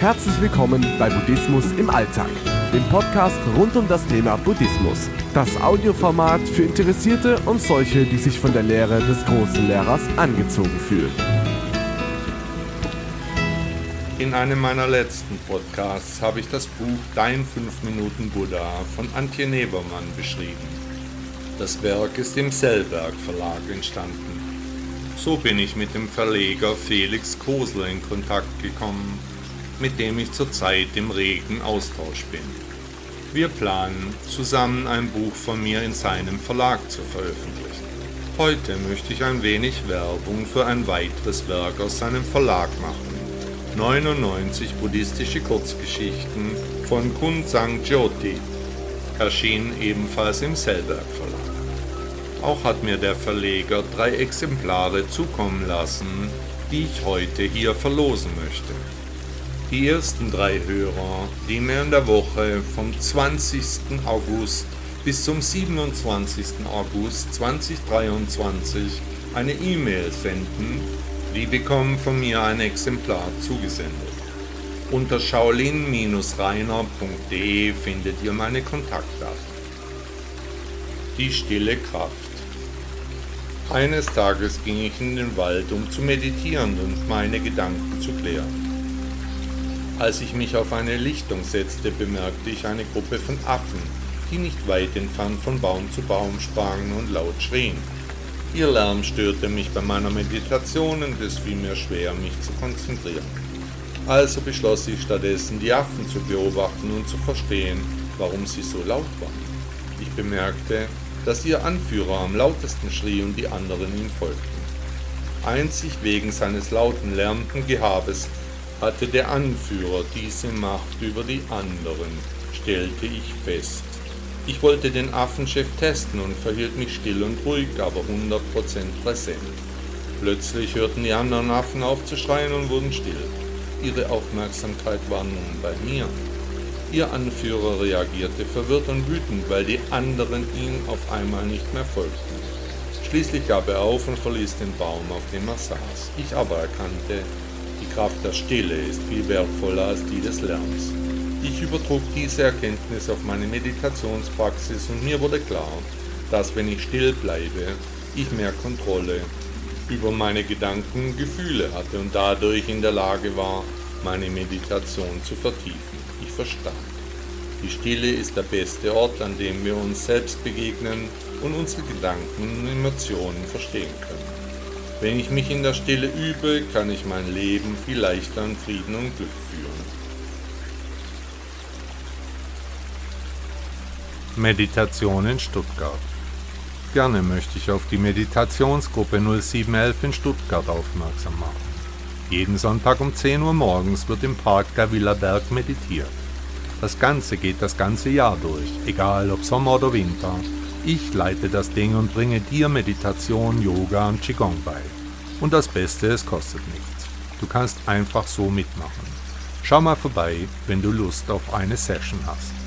Herzlich willkommen bei Buddhismus im Alltag, dem Podcast rund um das Thema Buddhismus. Das Audioformat für Interessierte und solche, die sich von der Lehre des großen Lehrers angezogen fühlen. In einem meiner letzten Podcasts habe ich das Buch Dein 5 Minuten Buddha von Antje Nebermann beschrieben. Das Werk ist im Sellberg Verlag entstanden. So bin ich mit dem Verleger Felix Kosler in Kontakt gekommen mit dem ich zurzeit im regen Austausch bin. Wir planen, zusammen ein Buch von mir in seinem Verlag zu veröffentlichen. Heute möchte ich ein wenig Werbung für ein weiteres Werk aus seinem Verlag machen. 99 buddhistische Kurzgeschichten von Kun Sang Jyoti, erschienen ebenfalls im Sellberg Verlag. Auch hat mir der Verleger drei Exemplare zukommen lassen, die ich heute hier verlosen möchte. Die ersten drei Hörer, die mir in der Woche vom 20. August bis zum 27. August 2023 eine E-Mail senden, die bekommen von mir ein Exemplar zugesendet. Unter shaolin-reiner.de findet ihr meine Kontaktdaten. Die stille Kraft. Eines Tages ging ich in den Wald, um zu meditieren und meine Gedanken zu klären. Als ich mich auf eine Lichtung setzte, bemerkte ich eine Gruppe von Affen, die nicht weit entfernt von Baum zu Baum sprangen und laut schrien. Ihr Lärm störte mich bei meiner Meditation und es fiel mir schwer, mich zu konzentrieren. Also beschloss ich stattdessen, die Affen zu beobachten und zu verstehen, warum sie so laut waren. Ich bemerkte, dass ihr Anführer am lautesten schrie und die anderen ihm folgten. Einzig wegen seines lauten, lärmenden Gehabes hatte der Anführer diese Macht über die anderen, stellte ich fest. Ich wollte den Affenchef testen und verhielt mich still und ruhig, aber 100% präsent. Plötzlich hörten die anderen Affen auf zu schreien und wurden still. Ihre Aufmerksamkeit war nun bei mir. Ihr Anführer reagierte verwirrt und wütend, weil die anderen ihm auf einmal nicht mehr folgten. Schließlich gab er auf und verließ den Baum, auf dem er saß. Ich aber erkannte, Kraft der Stille ist viel wertvoller als die des Lärms. Ich übertrug diese Erkenntnis auf meine Meditationspraxis und mir wurde klar, dass wenn ich still bleibe, ich mehr Kontrolle über meine Gedanken und Gefühle hatte und dadurch in der Lage war, meine Meditation zu vertiefen. Ich verstand. Die Stille ist der beste Ort, an dem wir uns selbst begegnen und unsere Gedanken und Emotionen verstehen können. Wenn ich mich in der Stille übe, kann ich mein Leben viel leichter in Frieden und Glück führen. Meditation in Stuttgart. Gerne möchte ich auf die Meditationsgruppe 0711 in Stuttgart aufmerksam machen. Jeden Sonntag um 10 Uhr morgens wird im Park der Villa Berg meditiert. Das Ganze geht das ganze Jahr durch, egal ob Sommer oder Winter, ich leite das Ding und bringe dir Meditation, Yoga und Qigong bei. Und das Beste, es kostet nichts. Du kannst einfach so mitmachen. Schau mal vorbei, wenn du Lust auf eine Session hast.